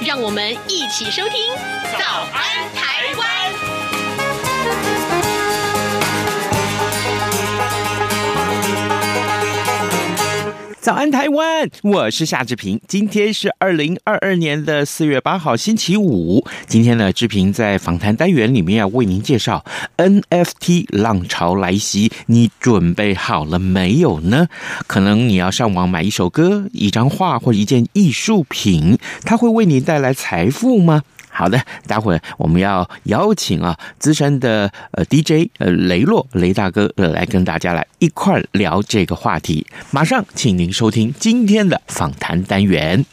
让我们一起收听《早安台湾》。早安，台湾！我是夏志平。今天是二零二二年的四月八号，星期五。今天呢，志平在访谈单元里面要为您介绍 NFT 浪潮来袭，你准备好了没有呢？可能你要上网买一首歌、一张画或者一件艺术品，它会为你带来财富吗？好的，待会儿我们要邀请啊资深的呃 DJ 呃雷洛雷大哥来跟大家来一块聊这个话题。马上，请您收听今天的访谈单元。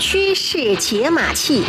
趋势解码器。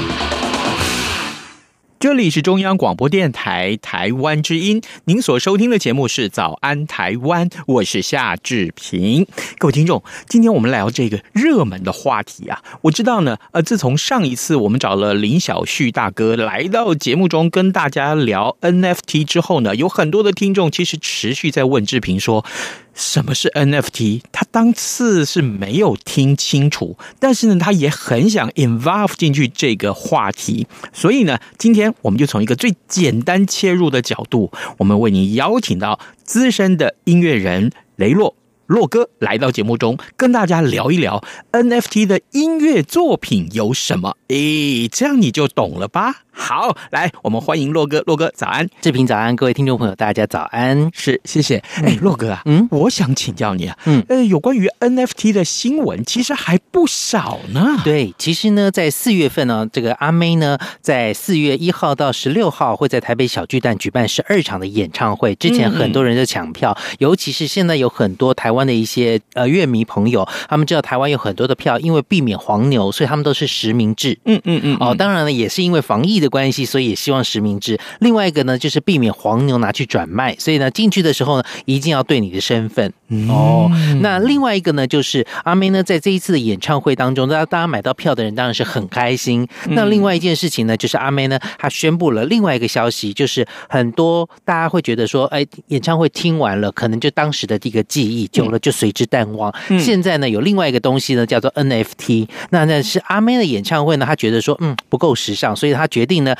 这里是中央广播电台台湾之音，您所收听的节目是《早安台湾》，我是夏志平。各位听众，今天我们聊这个热门的话题啊。我知道呢，呃，自从上一次我们找了林小旭大哥来到节目中跟大家聊 NFT 之后呢，有很多的听众其实持续在问志平说。什么是 NFT？他当次是没有听清楚，但是呢，他也很想 involve 进去这个话题，所以呢，今天我们就从一个最简单切入的角度，我们为您邀请到资深的音乐人雷洛洛哥来到节目中，跟大家聊一聊 NFT 的音乐作品有什么。诶，这样你就懂了吧？好，来，我们欢迎洛哥。洛哥，早安！志平早安，各位听众朋友，大家早安。是，谢谢。哎，洛哥啊，嗯，我想请教你啊，嗯，呃，有关于 NFT 的新闻其实还不少呢。对，其实呢，在四月份呢，这个阿妹呢，在四月一号到十六号会在台北小巨蛋举办十二场的演唱会。之前很多人在抢票，嗯，尤其是现在有很多台湾的一些呃乐迷朋友，他们知道台湾有很多的票，因为避免黄牛，所以他们都是实名制。嗯嗯嗯。哦，当然了，也是因为防疫的关系，所以也希望实名制。另外一个呢，就是避免黄牛拿去转卖，所以呢，进去的时候呢，一定要对你的身份。哦，那另外一个呢，就是阿妹呢，在这一次的演唱会当中，大家大家买到票的人当然是很开心。那另外一件事情呢，就是阿妹呢，她宣布了另外一个消息，就是很多大家会觉得说，哎，演唱会听完了，可能就当时的这个记忆，久了就随之淡忘。现在呢，有另外一个东西呢，叫做 NFT。那那是阿妹的演唱会呢，她觉得说，嗯，不够时尚，所以她决定呢。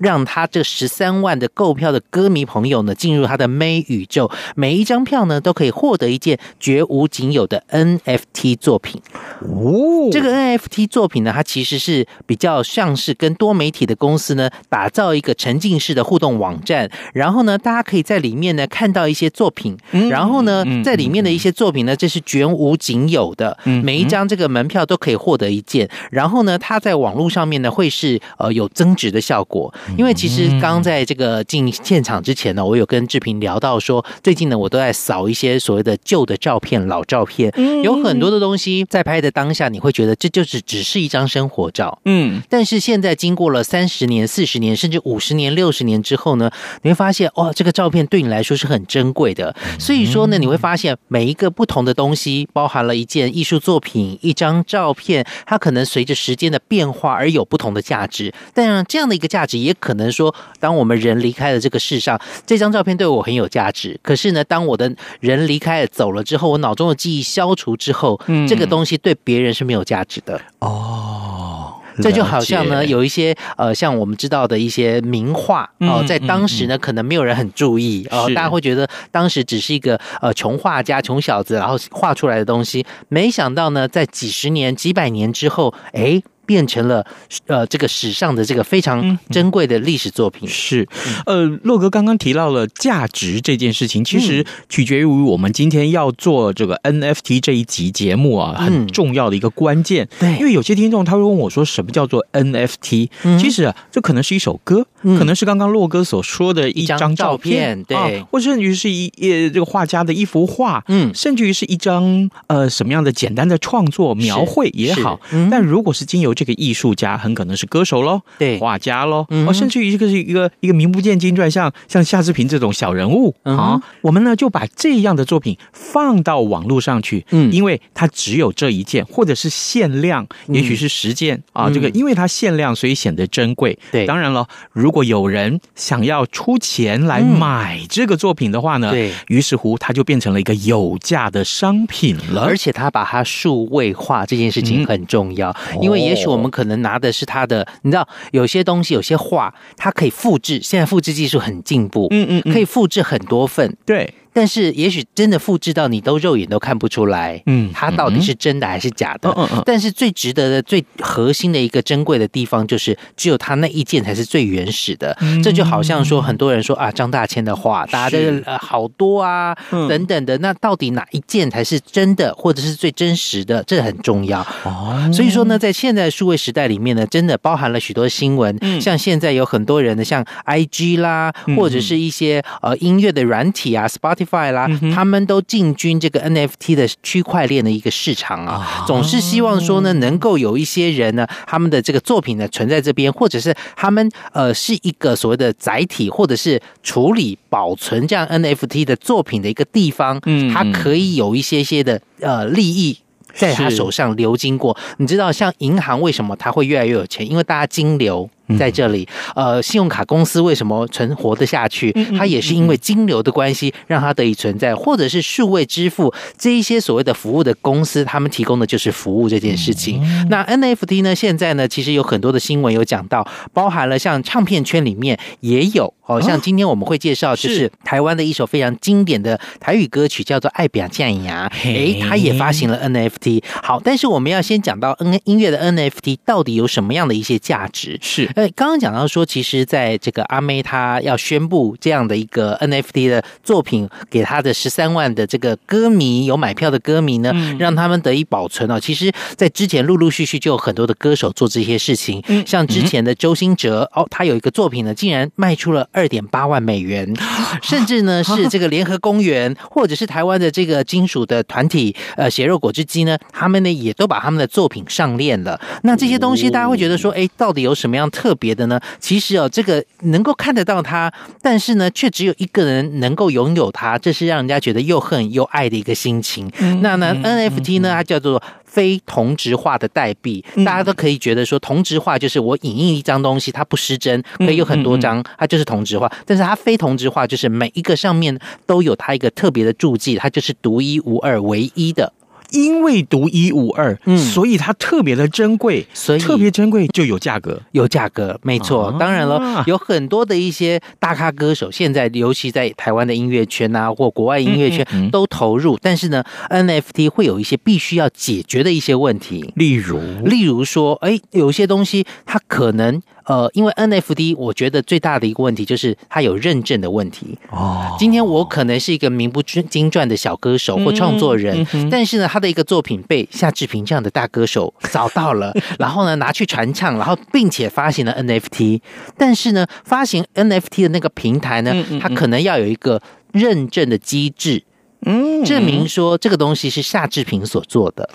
让他这十三万的购票的歌迷朋友呢，进入他的 May 宇宙，每一张票呢都可以获得一件绝无仅有的 NFT 作品。哦，这个 NFT 作品呢，它其实是比较像是跟多媒体的公司呢打造一个沉浸式的互动网站，然后呢，大家可以在里面呢看到一些作品，然后呢，在里面的一些作品呢，这是绝无仅有的，每一张这个门票都可以获得一件，然后呢，它在网络上面呢会是呃有增值的效果。因为其实刚在这个进现场之前呢，我有跟志平聊到说，最近呢我都在扫一些所谓的旧的照片、老照片，有很多的东西在拍的当下，你会觉得这就是只是一张生活照，嗯，但是现在经过了三十年、四十年，甚至五十年、六十年之后呢，你会发现哇，这个照片对你来说是很珍贵的。所以说呢，你会发现每一个不同的东西，包含了一件艺术作品、一张照片，它可能随着时间的变化而有不同的价值。但这样的一个价值也。可能说，当我们人离开了这个世上，这张照片对我很有价值。可是呢，当我的人离开了走了之后，我脑中的记忆消除之后，嗯，这个东西对别人是没有价值的。哦，这就好像呢，有一些呃，像我们知道的一些名画哦，在当时呢，可能没有人很注意哦，大家会觉得当时只是一个呃穷画家、穷小子然后画出来的东西。没想到呢，在几十年、几百年之后，哎。变成了呃，这个史上的这个非常珍贵的历史作品。是，呃，洛哥刚刚提到了价值这件事情，其实取决于我们今天要做这个 NFT 这一集节目啊，很重要的一个关键。对，因为有些听众他会问我说，什么叫做 NFT？其实啊，这可能是一首歌，可能是刚刚洛哥所说的一张照片，对，或甚至于是一呃这个画家的一幅画，嗯，甚至于是一张呃什么样的简单的创作描绘也好。但如果是经由这个艺术家很可能是歌手喽，对，画家喽，嗯哦，甚至于这个是一个一个名不见经传，像像夏志平这种小人物啊、我们呢就把这样的作品放到网络上去，嗯。因为它只有这一件，或者是限量，也许是十件、嗯、啊，这个因为它限量，所以显得珍贵。对，当然了，如果有人想要出钱来买这个作品的话呢，对，于是乎它就变成了一个有价的商品了，而且他把它数位化这件事情很重要，嗯、因为也许我们可能拿的是他的，你知道，有些东西，有些画，它可以复制，现在复制技术很进步，嗯嗯，嗯，可以复制很多份，对。但是，也许真的复制到你都肉眼都看不出来，嗯，它到底是真的还是假的？嗯嗯。但是最值得的、最核心的一个珍贵的地方，就是只有它那一件才是最原始的。嗯、这就好像说，很多人说啊，张大千的画，大家都呃好多啊，等等的。那到底哪一件才是真的，或者是最真实的？这很重要。哦。所以说呢，在现在数位时代里面呢，真的包含了许多新闻。嗯。像现在有很多人的，像 IG 啦，或者是一些呃音乐的软体啊，Spotify。啦，他们都进军这个 NFT 的区块链的一个市场啊，总是希望说呢，能够有一些人呢，他们的这个作品呢存在这边，或者是他们呃是一个所谓的载体，或者是处理保存这样 NFT 的作品的一个地方，嗯，它可以有一些些的呃利益在他手上流经过。你知道，像银行为什么它会越来越有钱？因为大家金流。在这里，呃，信用卡公司为什么存活得下去？它也是因为金流的关系，让它得以存在，或者是数位支付这一些所谓的服务的公司，他们提供的就是服务这件事情。那 NFT 呢？现在呢，其实有很多的新闻有讲到，包含了像唱片圈里面也有，哦，像今天我们会介绍，就是台湾的一首非常经典的台语歌曲，叫做《爱表酱牙》，诶，它也发行了 NFT。好，但是我们要先讲到 N 音乐的 NFT 到底有什么样的一些价值？是。刚刚讲到说，其实在这个阿妹她要宣布这样的一个 NFT 的作品给她的十三万的这个歌迷，有买票的歌迷呢，让他们得以保存哦。其实，在之前陆陆续续就有很多的歌手做这些事情，像之前的周星哲哦，他有一个作品呢，竟然卖出了二点八万美元，甚至呢 是这个联合公园或者是台湾的这个金属的团体呃血肉果汁机呢，他们呢也都把他们的作品上链了。那这些东西大家会觉得说，哎，到底有什么样特别的呢？其实哦，这个能够看得到它，但是呢，却只有一个人能够拥有它，这是让人家觉得又恨又爱的一个心情。嗯、那呢、嗯、，NFT 呢，它叫做非同质化的代币，嗯、大家都可以觉得说，同质化就是我影印一张东西，它不失真，可以有很多张，它就是同质化。但是它非同质化，就是每一个上面都有它一个特别的注记，它就是独一无二、唯一的。因为独一无二，嗯，所以它特别的珍贵，所以特别珍贵就有价格，有价格，没错。当然了，有很多的一些大咖歌手，现在尤其在台湾的音乐圈啊，或国外音乐圈都投入。但是呢，NFT 会有一些必须要解决的一些问题，例如，例如说，哎，有些东西它可能。呃，因为 NFT，我觉得最大的一个问题就是它有认证的问题。哦，今天我可能是一个名不经传的小歌手或创作人，嗯嗯、但是呢，他的一个作品被夏志平这样的大歌手找到了，然后呢拿去传唱，然后并且发行了 NFT。但是呢，发行 NFT 的那个平台呢，它可能要有一个认证的机制。嗯，证明说这个东西是夏志平所做的，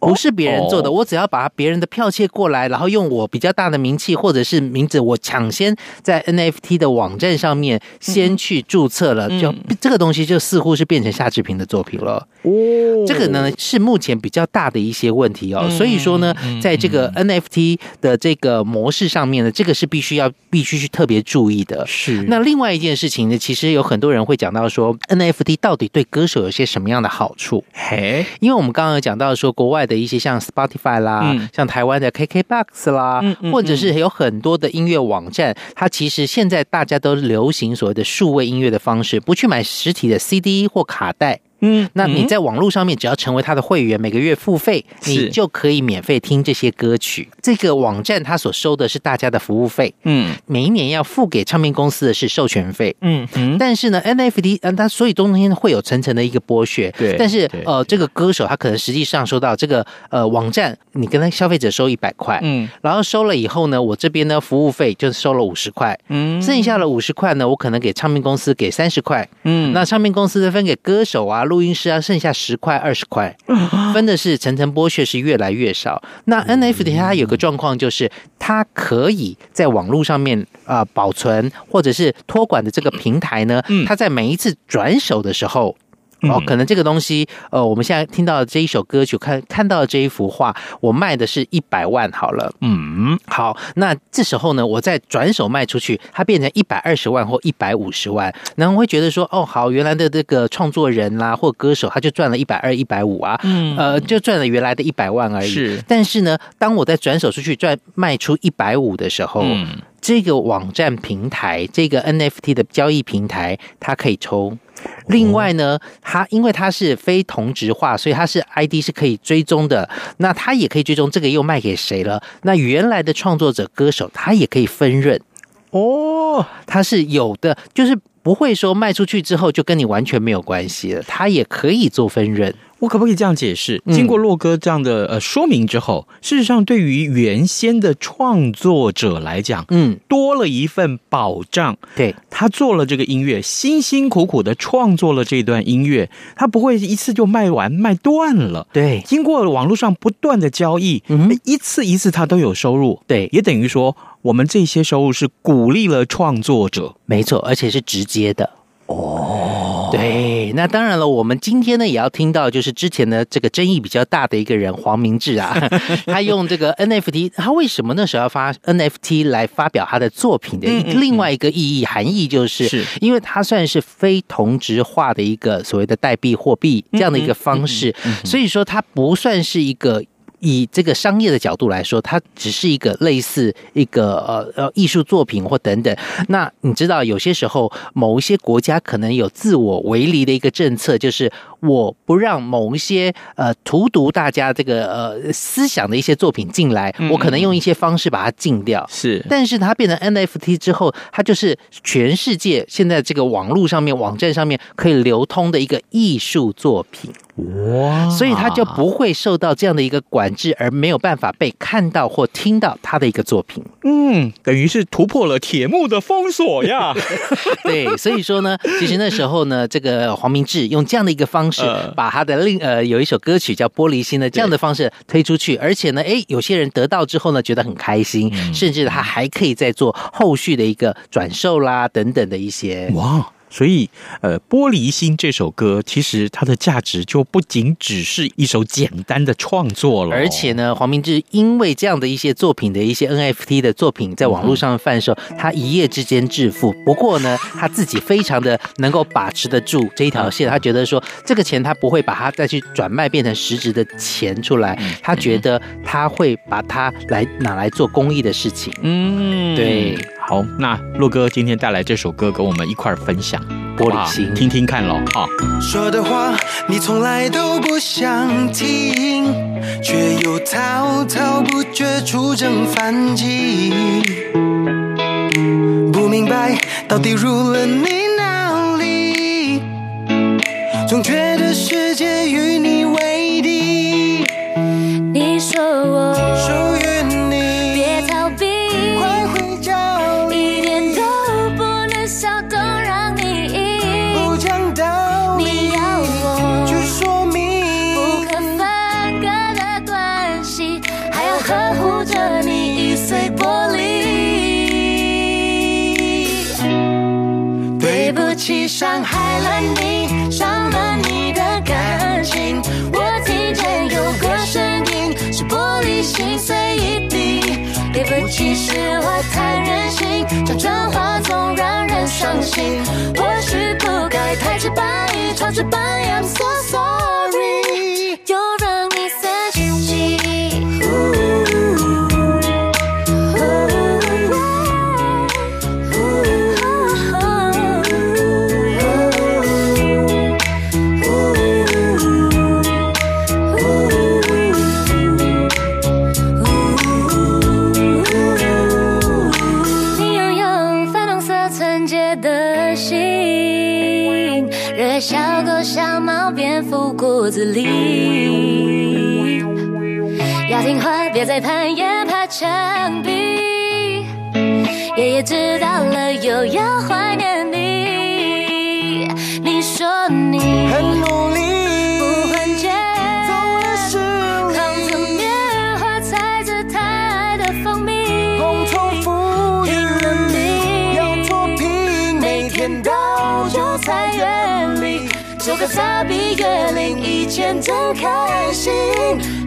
不是别人做的。我只要把别人的剽窃过来，然后用我比较大的名气或者是名字，我抢先在 NFT 的网站上面先去注册了，就这个东西就似乎是变成夏志平的作品了。哦，这个呢是目前比较大的一些问题哦。所以说呢，在这个 NFT 的这个模式上面呢，这个是必须要必须去特别注意的。是。那另外一件事情呢，其实有很多人会讲到说，NFT 到底对歌手有些什么样的好处？嘿，因为我们刚刚有讲到说，国外的一些像 Spotify 啦，嗯、像台湾的 KKBox 啦，嗯嗯嗯、或者是有很多的音乐网站，它其实现在大家都流行所谓的数位音乐的方式，不去买实体的 CD 或卡带。嗯，那你在网络上面只要成为他的会员，每个月付费，你就可以免费听这些歌曲。这个网站它所收的是大家的服务费，嗯，每一年要付给唱片公司的是授权费，嗯嗯。但是呢，NFT，嗯，它所以中间会有层层的一个剥削，对。但是呃，这个歌手他可能实际上收到这个呃网站，你跟他消费者收一百块，嗯，然后收了以后呢，我这边呢服务费就收了五十块，嗯，剩下的五十块呢，我可能给唱片公司给三十块，嗯，那唱片公司分给歌手啊。录音师啊，剩下十块二十块，分的是层层剥削，是越来越少。那 NFT 它有个状况，就是它可以在网络上面啊、呃、保存，或者是托管的这个平台呢，它在每一次转手的时候。哦，可能这个东西，呃，我们现在听到的这一首歌曲，看看到的这一幅画，我卖的是一百万好了。嗯，好，那这时候呢，我再转手卖出去，它变成一百二十万或一百五十万，然后会觉得说，哦，好，原来的这个创作人啦、啊、或歌手，他就赚了一百二、一百五啊，嗯，呃，就赚了原来的一百万而已。是，但是呢，当我在转手出去赚卖出一百五的时候，嗯，这个网站平台，这个 NFT 的交易平台，它可以抽。另外呢，它因为它是非同质化，所以它是 ID 是可以追踪的。那它也可以追踪这个又卖给谁了？那原来的创作者歌手，他也可以分润哦。它是有的，就是不会说卖出去之后就跟你完全没有关系了，它也可以做分润。我可不可以这样解释？经过洛哥这样的呃说明之后，嗯、事实上对于原先的创作者来讲，嗯，多了一份保障。对，他做了这个音乐，辛辛苦苦的创作了这段音乐，他不会一次就卖完卖断了。对，经过网络上不断的交易，嗯，一次一次他都有收入。对，也等于说我们这些收入是鼓励了创作者，没错，而且是直接的。哦，对，那当然了，我们今天呢也要听到，就是之前的这个争议比较大的一个人黄明志啊，他用这个 NFT，他为什么那时候要发 NFT 来发表他的作品的另外一个意义含义，就是是。因为他算是非同质化的一个所谓的代币货币这样的一个方式，所以说它不算是一个。以这个商业的角度来说，它只是一个类似一个呃呃艺术作品或等等。那你知道，有些时候某一些国家可能有自我为篱的一个政策，就是我不让某一些呃荼毒大家这个呃思想的一些作品进来，我可能用一些方式把它禁掉。是，但是它变成 NFT 之后，它就是全世界现在这个网络上面网站上面可以流通的一个艺术作品。哇！所以他就不会受到这样的一个管制，而没有办法被看到或听到他的一个作品。嗯，等于是突破了铁幕的封锁呀。对，所以说呢，其实那时候呢，这个黄明志用这样的一个方式，把他的另呃有一首歌曲叫《玻璃心》的这样的方式推出去，而且呢，哎，有些人得到之后呢，觉得很开心，甚至他还可以再做后续的一个转售啦等等的一些。哇！所以，呃，《玻璃心》这首歌其实它的价值就不仅只是一首简单的创作了。而且呢，黄明志因为这样的一些作品的一些 NFT 的作品在网络上贩售，他一夜之间致富。不过呢，他自己非常的能够把持得住这一条线，他觉得说这个钱他不会把它再去转卖变成实质的钱出来，他觉得他会把它来拿来做公益的事情。嗯，对。好，那洛哥今天带来这首歌，跟我们一块儿分享《玻璃心》，听听看喽。好，说的话你从来都不想听，却又滔滔不绝出征反击，不明白到底入了你哪里，总觉得世伤害了你，伤了你的感情。我听见有个声音，是玻璃心碎一地。对不起，是我太任性，讲真话总让人伤心。或许不该太直白，超直白，I'm so sorry。墙壁。爷爷知道了，又要怀念你。你说你前更开心。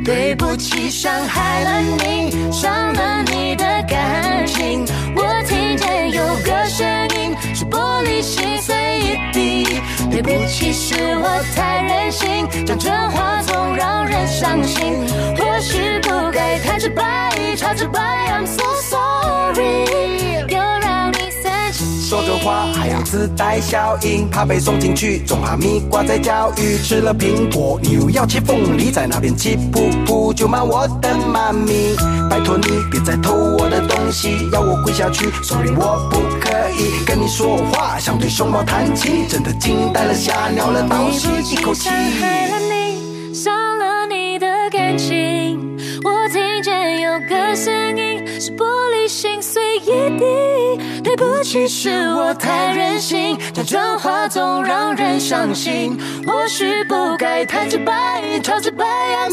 对不起，伤害了你，伤了你的感情。我听见有个声音，是玻璃心碎一地。对不起，是我太任性，讲真话总让人伤心。或许不该太直白，太直白，I'm so sorry。说着话还要自带效应，怕被送进去，种哈密瓜在教育。吃了苹果，你又要切凤梨，在那边气噗噗，就骂我的妈咪。拜托你别再偷我的东西，要我跪下去，sorry 我不可以跟你说话，想对熊猫弹琴，真的惊呆了，吓尿了，倒吸一口气。害了你，伤了你的感情，我听见有个声音，是玻璃心碎一地。对不起，是我太任性，这真话总让人伤心。或许不该太直白，超直白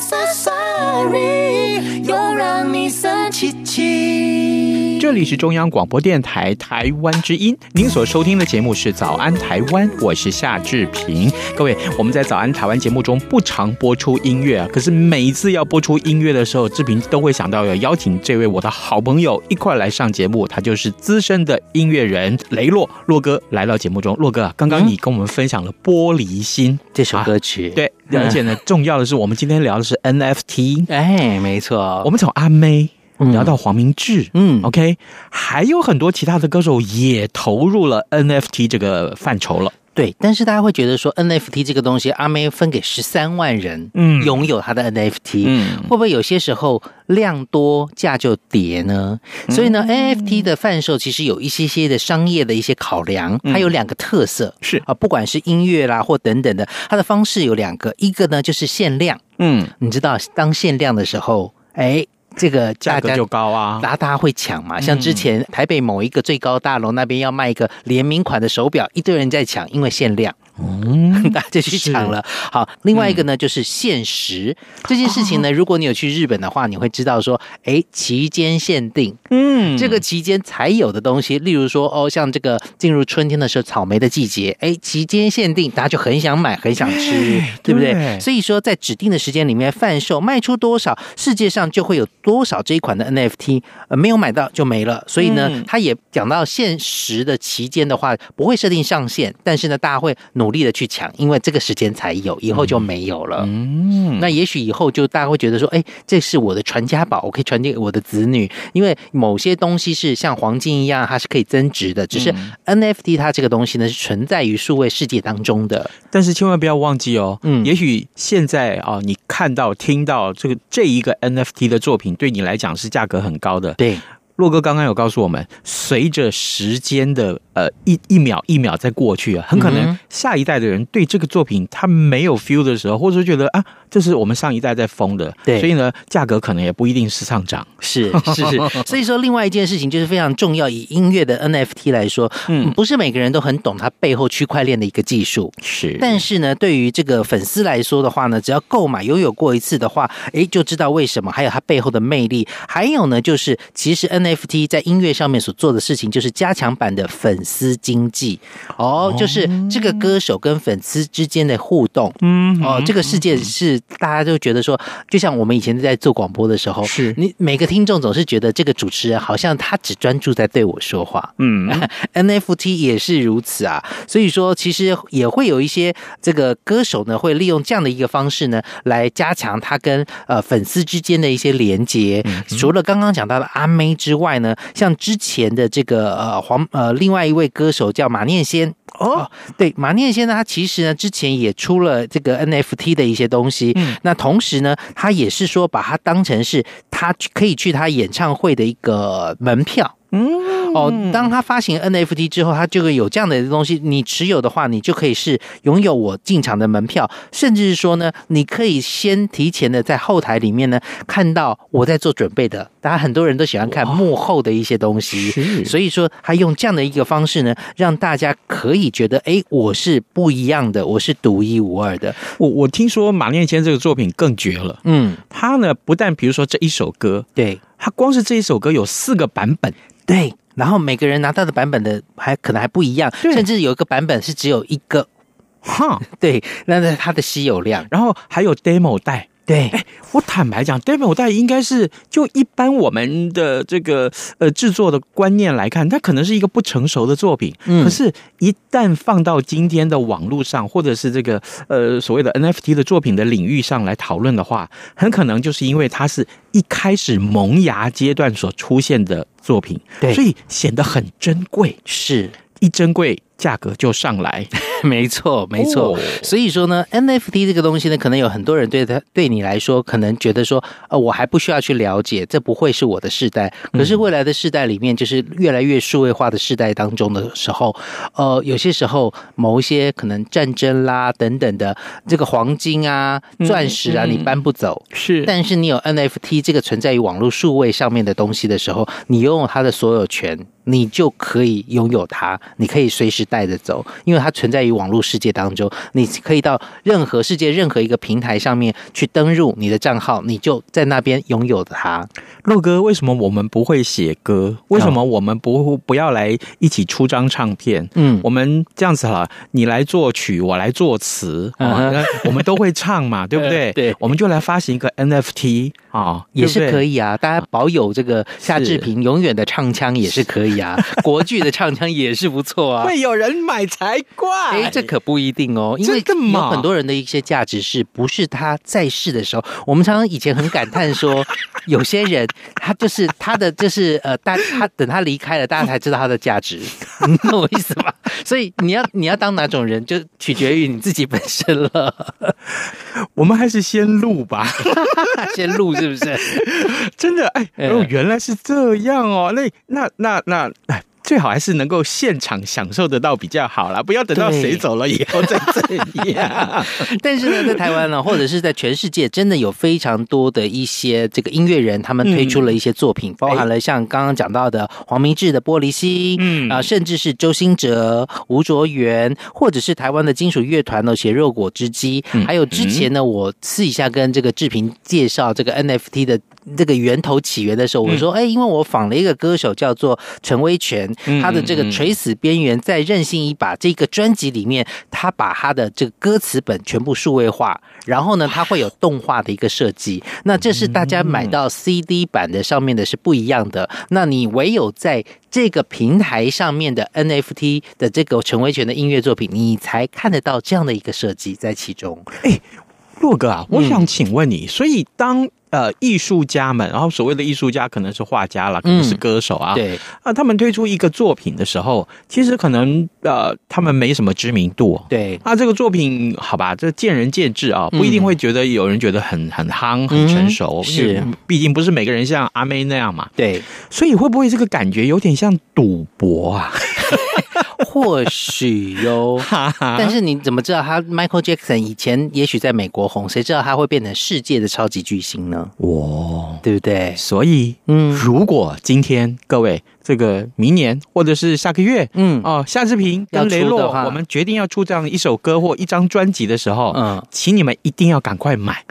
so sorry，又让你生气气。这里是中央广播电台台湾之音，您所收听的节目是《早安台湾》，我是夏志平。各位，我们在《早安台湾》节目中不常播出音乐啊，可是每一次要播出音乐的时候，志平都会想到要邀请这位我的好朋友一块来上节目，他就是资深的音乐人雷洛洛哥来到节目中。洛哥，刚刚你跟我们分享了《玻璃心》这首歌曲，啊、对，而且呢，重要的是我们今天聊的是 NFT，哎，没错，我们从阿妹。聊到黄明志，嗯，OK，还有很多其他的歌手也投入了 NFT 这个范畴了。对，但是大家会觉得说 NFT 这个东西，阿妹分给十三万人，嗯，拥有他的 NFT，嗯，会不会有些时候量多价就跌呢？嗯、所以呢，NFT 的贩售其实有一些些的商业的一些考量，它有两个特色，是。啊，不管是音乐啦或等等的，它的方式有两个，一个呢就是限量，嗯，你知道当限量的时候，哎。这个价格就高啊，大家会抢嘛。像之前台北某一个最高大楼那边要卖一个联名款的手表，一堆人在抢，因为限量。嗯，大家就去抢了。好，另外一个呢，就是限时这件事情呢。如果你有去日本的话，你会知道说，哎，期间限定，嗯，这个期间才有的东西，例如说，哦，像这个进入春天的时候，草莓的季节，哎，期间限定，大家就很想买，很想吃，对不对？所以说，在指定的时间里面贩售，卖出多少，世界上就会有多少这一款的 NFT，呃，没有买到就没了。所以呢，他也讲到限时的期间的话，不会设定上限，但是呢，大家会。努力的去抢，因为这个时间才有，以后就没有了。嗯，那也许以后就大家会觉得说，哎，这是我的传家宝，我可以传给我的子女。因为某些东西是像黄金一样，它是可以增值的。只是 NFT 它这个东西呢，是存在于数位世界当中的。但是千万不要忘记哦，嗯，也许现在啊，你看到、听到这个这一个 NFT 的作品，对你来讲是价格很高的。对。洛哥刚刚有告诉我们，随着时间的呃一一秒一秒在过去啊，很可能下一代的人对这个作品他没有 feel 的时候，或者说觉得啊，这是我们上一代在疯的，对，所以呢，价格可能也不一定是上涨，是是是。所以说，另外一件事情就是非常重要，以音乐的 NFT 来说，嗯，不是每个人都很懂它背后区块链的一个技术，是。但是呢，对于这个粉丝来说的话呢，只要购买拥有过一次的话，哎，就知道为什么，还有它背后的魅力，还有呢，就是其实。NFT 在音乐上面所做的事情，就是加强版的粉丝经济。哦，就是这个歌手跟粉丝之间的互动，嗯，哦，这个世界是大家都觉得说，就像我们以前在做广播的时候，是。你每个听众总是觉得这个主持人好像他只专注在对我说话，嗯，NFT 也是如此啊，所以说其实也会有一些这个歌手呢，会利用这样的一个方式呢，来加强他跟呃粉丝之间的一些连接，除了刚刚讲到的阿妹之外呢，像之前的这个呃黄呃另外一位歌手叫马念先。哦，对，马念先呢，他其实呢之前也出了这个 NFT 的一些东西，嗯，那同时呢，他也是说把它当成是他可以去他演唱会的一个门票。嗯，哦，当他发行 NFT 之后，他就会有这样的东西，你持有的话，你就可以是拥有我进场的门票，甚至是说呢，你可以先提前的在后台里面呢看到我在做准备的。大家很多人都喜欢看幕后的一些东西，所以说他用这样的一个方式呢，让大家可以觉得，哎，我是不一样的，我是独一无二的。我我听说马念先这个作品更绝了，嗯，他呢不但比如说这一首歌，对，他光是这一首歌有四个版本。对，然后每个人拿到的版本的还可能还不一样，甚至有一个版本是只有一个哈，对，那是它的稀有量。然后还有 demo 带。对，哎，我坦白讲，demo 带应该是就一般我们的这个呃制作的观念来看，它可能是一个不成熟的作品。嗯，可是，一旦放到今天的网络上，或者是这个呃所谓的 NFT 的作品的领域上来讨论的话，很可能就是因为它是一开始萌芽阶段所出现的作品，对，所以显得很珍贵。是，一珍贵。价格就上来，没错，没错。Oh. 所以说呢，NFT 这个东西呢，可能有很多人对他对你来说，可能觉得说，呃，我还不需要去了解，这不会是我的世代。可是未来的世代里面，就是越来越数位化的世代当中的时候，呃，有些时候某一些可能战争啦等等的这个黄金啊、钻石啊，你搬不走，是。但是你有 NFT 这个存在于网络数位上面的东西的时候，你拥有它的所有权。你就可以拥有它，你可以随时带着走，因为它存在于网络世界当中。你可以到任何世界任何一个平台上面去登入你的账号，你就在那边拥有它。肉哥，为什么我们不会写歌？为什么我们不不要来一起出张唱片？嗯，我们这样子哈，你来作曲，我来作词，嗯，我们都会唱嘛，对不对？对，我们就来发行一个 NFT 啊，也是可以啊。大家保有这个夏志平永远的唱腔也是可以。呀，国剧的唱腔也是不错啊，会有人买才怪。哎，这可不一定哦，因为有很多人的一些价值是不是他在世的时候？我们常常以前很感叹说，有些人他就是他的就是呃，大他等他离开了，大家才知道他的价值，你懂我意思吗？所以你要你要当哪种人，就取决于你自己本身了。我们还是先录吧，先录是不是？真的哎，哦，原来是这样哦。那那那那。哎，最好还是能够现场享受得到比较好啦，不要等到谁走了以后再这样。但是呢，在台湾呢，或者是在全世界，真的有非常多的一些这个音乐人，他们推出了一些作品，嗯、包含了像刚刚讲到的黄明志的《玻璃心》，嗯。啊，甚至是周兴哲、吴卓源，或者是台湾的金属乐团呢，血肉果汁机，还有之前呢，我私底下跟这个志平介绍这个 NFT 的。这个源头起源的时候，我说，哎，因为我访了一个歌手叫做陈威全，他的这个《垂死边缘》在任性一把这个专辑里面，他把他的这个歌词本全部数位化，然后呢，他会有动画的一个设计。那这是大家买到 CD 版的上面的是不一样的。那你唯有在这个平台上面的 NFT 的这个陈威权的音乐作品，你才看得到这样的一个设计在其中。哎，洛哥啊，我想请问你，所以当。呃，艺术家们，然后所谓的艺术家可能是画家了，可能是歌手啊。嗯、对啊，他们推出一个作品的时候，其实可能呃，他们没什么知名度。对啊，这个作品好吧，这见仁见智啊，不一定会觉得有人觉得很很夯、很成熟。嗯、是，毕竟不是每个人像阿妹那样嘛。对，所以会不会这个感觉有点像赌博啊？或许哟，但是你怎么知道他 Michael Jackson 以前也许在美国红，谁知道他会变成世界的超级巨星呢？哇，对不对？所以，嗯，如果今天各位这个明年或者是下个月，嗯。哦，夏志平跟雷洛，我们决定要出这样一首歌或一张专辑的时候，嗯，请你们一定要赶快买，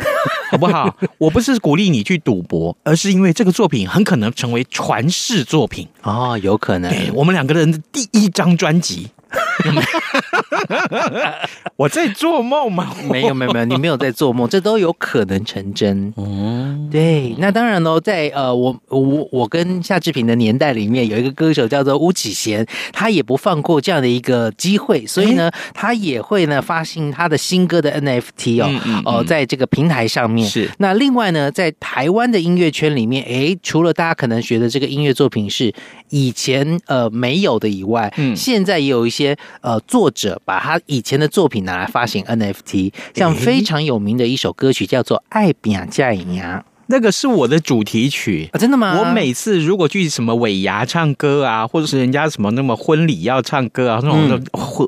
好不好？我不是鼓励你去赌博，而是因为这个作品很可能成为传世作品哦，有可能。对，我们两个人的第一张专辑。我在做梦吗？没有没有没有，你没有在做梦，这都有可能成真。嗯，对，那当然喽，在呃，我我我跟夏志平的年代里面，有一个歌手叫做巫启贤，他也不放过这样的一个机会，所以呢，他也会呢发行他的新歌的 NFT 哦，哦、嗯呃，在这个平台上面是。那另外呢，在台湾的音乐圈里面，哎，除了大家可能觉得这个音乐作品是以前呃没有的以外，嗯，现在也有一些呃作者把他以前的作品拿来发行 NFT，像非常有名的一首歌曲叫做《爱拼才会赢》，那个是我的主题曲。啊，真的吗？我每次如果去什么尾牙唱歌啊，或者是人家什么那么婚礼要唱歌啊，那种的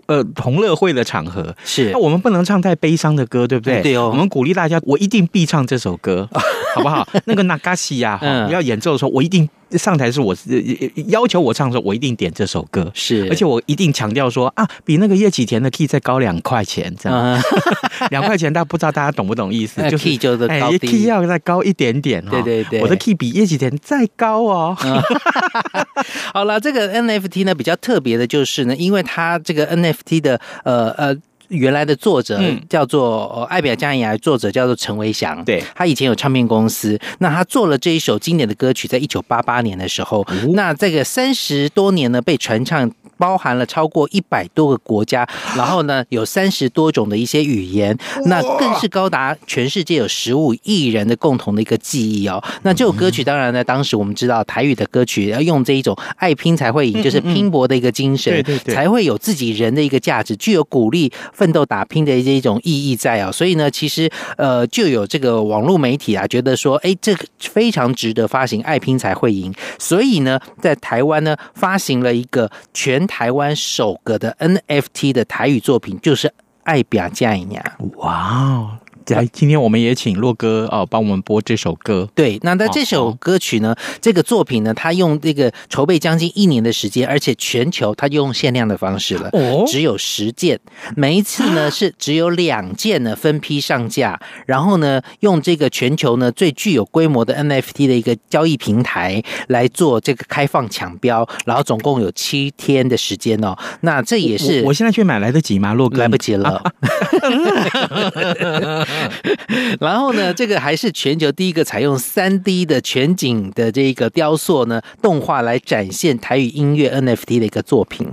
呃同乐会的场合，是。那我们不能唱太悲伤的歌，对不对？对哦，我们鼓励大家，我一定必唱这首歌，好不好？那个 Nagashi 呀，要演奏的时候，我一定。上台是我要求我唱的时候，我一定点这首歌，是，而且我一定强调说啊，比那个叶启田的 key 再高两块钱，这样，两块钱，大家不知道大家懂不懂意思？就是 key 就是高低，key 要再高一点点，对对对，我的 key 比叶启田再高哦。好了，这个 NFT 呢比较特别的就是呢，因为它这个 NFT 的呃呃。原来的作者嗯叫做呃爱表加以牙，作者叫做陈维祥。对他以前有唱片公司，那他做了这一首经典的歌曲，在一九八八年的时候，那这个三十多年呢，被传唱。包含了超过一百多个国家，然后呢，有三十多种的一些语言，那更是高达全世界有十五亿人的共同的一个记忆哦。那这首歌曲当然呢，当时我们知道台语的歌曲要用这一种爱拼才会赢，就是拼搏的一个精神，才会有自己人的一个价值，具有鼓励奋斗打拼的这一种意义在啊。所以呢，其实呃，就有这个网络媒体啊，觉得说，哎，这个非常值得发行，爱拼才会赢。所以呢，在台湾呢，发行了一个全。台湾首个的 NFT 的台语作品就是《爱拼才会赢》。哇哦！来，今天我们也请洛哥哦，帮我们播这首歌。对，那在这首歌曲呢，哦、这个作品呢，他用这个筹备将近一年的时间，而且全球他用限量的方式了，哦，只有十件，每一次呢 是只有两件呢分批上架，然后呢用这个全球呢最具有规模的 NFT 的一个交易平台来做这个开放抢标，然后总共有七天的时间哦。那这也是我，我现在去买来得及吗？洛哥来不及了。然后呢，这个还是全球第一个采用三 D 的全景的这个雕塑呢动画来展现台语音乐 NFT 的一个作品。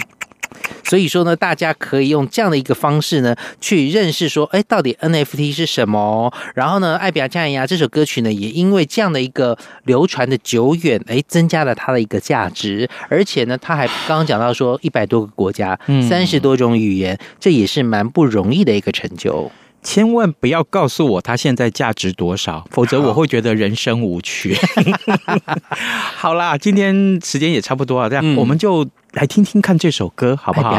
所以说呢，大家可以用这样的一个方式呢去认识说，哎，到底 NFT 是什么？然后呢，爱拼才会赢这首歌曲呢，也因为这样的一个流传的久远，哎，增加了它的一个价值。而且呢，他还刚刚讲到说，一百多个国家，三十多种语言，这也是蛮不容易的一个成就。千万不要告诉我它现在价值多少，否则我会觉得人生无趣。好啦，今天时间也差不多了，这样、嗯、我们就来听听看这首歌，好不好？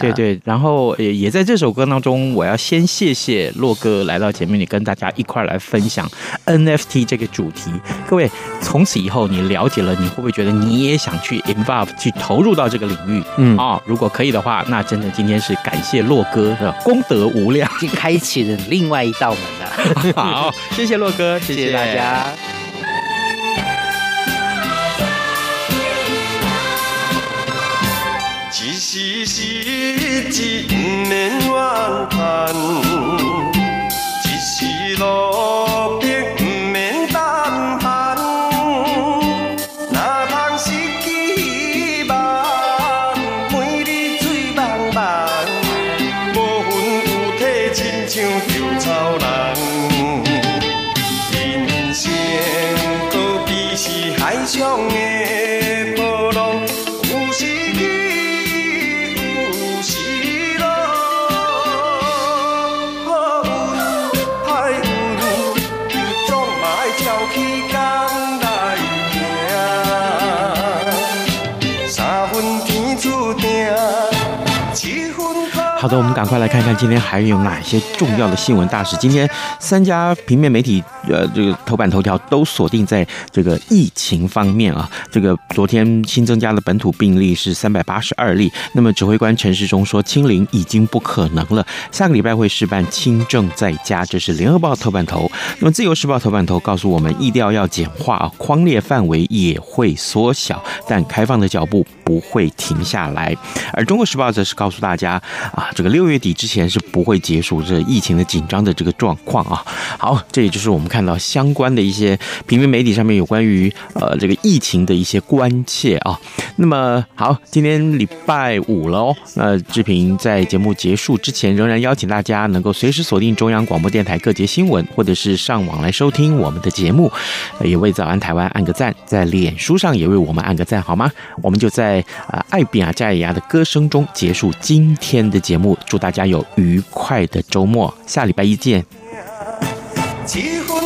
对对，然后也也在这首歌当中，我要先谢谢洛哥来到节目里跟大家一块来分享 NFT 这个主题。各位，从此以后你了解了，你会不会觉得你也想去 involve 去投入到这个领域？嗯啊、哦，如果可以的话，那真的今天是感谢洛哥的功德无量，就开启了。另外一道门了，好，谢谢洛哥，谢谢大家。一时失志不免怨叹，一时落魄不免胆寒，哪通失去希望，每日醉茫茫，无魂有体，亲像稻草人。人生何必是海上的好的，我们赶快来看看今天还有哪些重要的新闻大事。今天三家平面媒体，呃，这个头版头条都锁定在这个疫情方面啊。这个昨天新增加的本土病例是三百八十二例。那么指挥官陈时中说，清零已经不可能了，下个礼拜会试办轻症在家。这是联合报头版头。那么自由时报头版头告诉我们，疫调要简化啊，框列范围也会缩小，但开放的脚步不会停下来。而中国时报则是告诉大家啊。这个六月底之前是不会结束这疫情的紧张的这个状况啊。好，这也就是我们看到相关的一些平面媒体上面有关于呃这个疫情的一些关切啊。那么好，今天礼拜五了哦。那志平在节目结束之前，仍然邀请大家能够随时锁定中央广播电台各节新闻，或者是上网来收听我们的节目。也为早安台湾按个赞，在脸书上也为我们按个赞好吗？我们就在啊、呃、爱拼才会赢的歌声中结束今天的节目。祝大家有愉快的周末，下礼拜一见。结婚。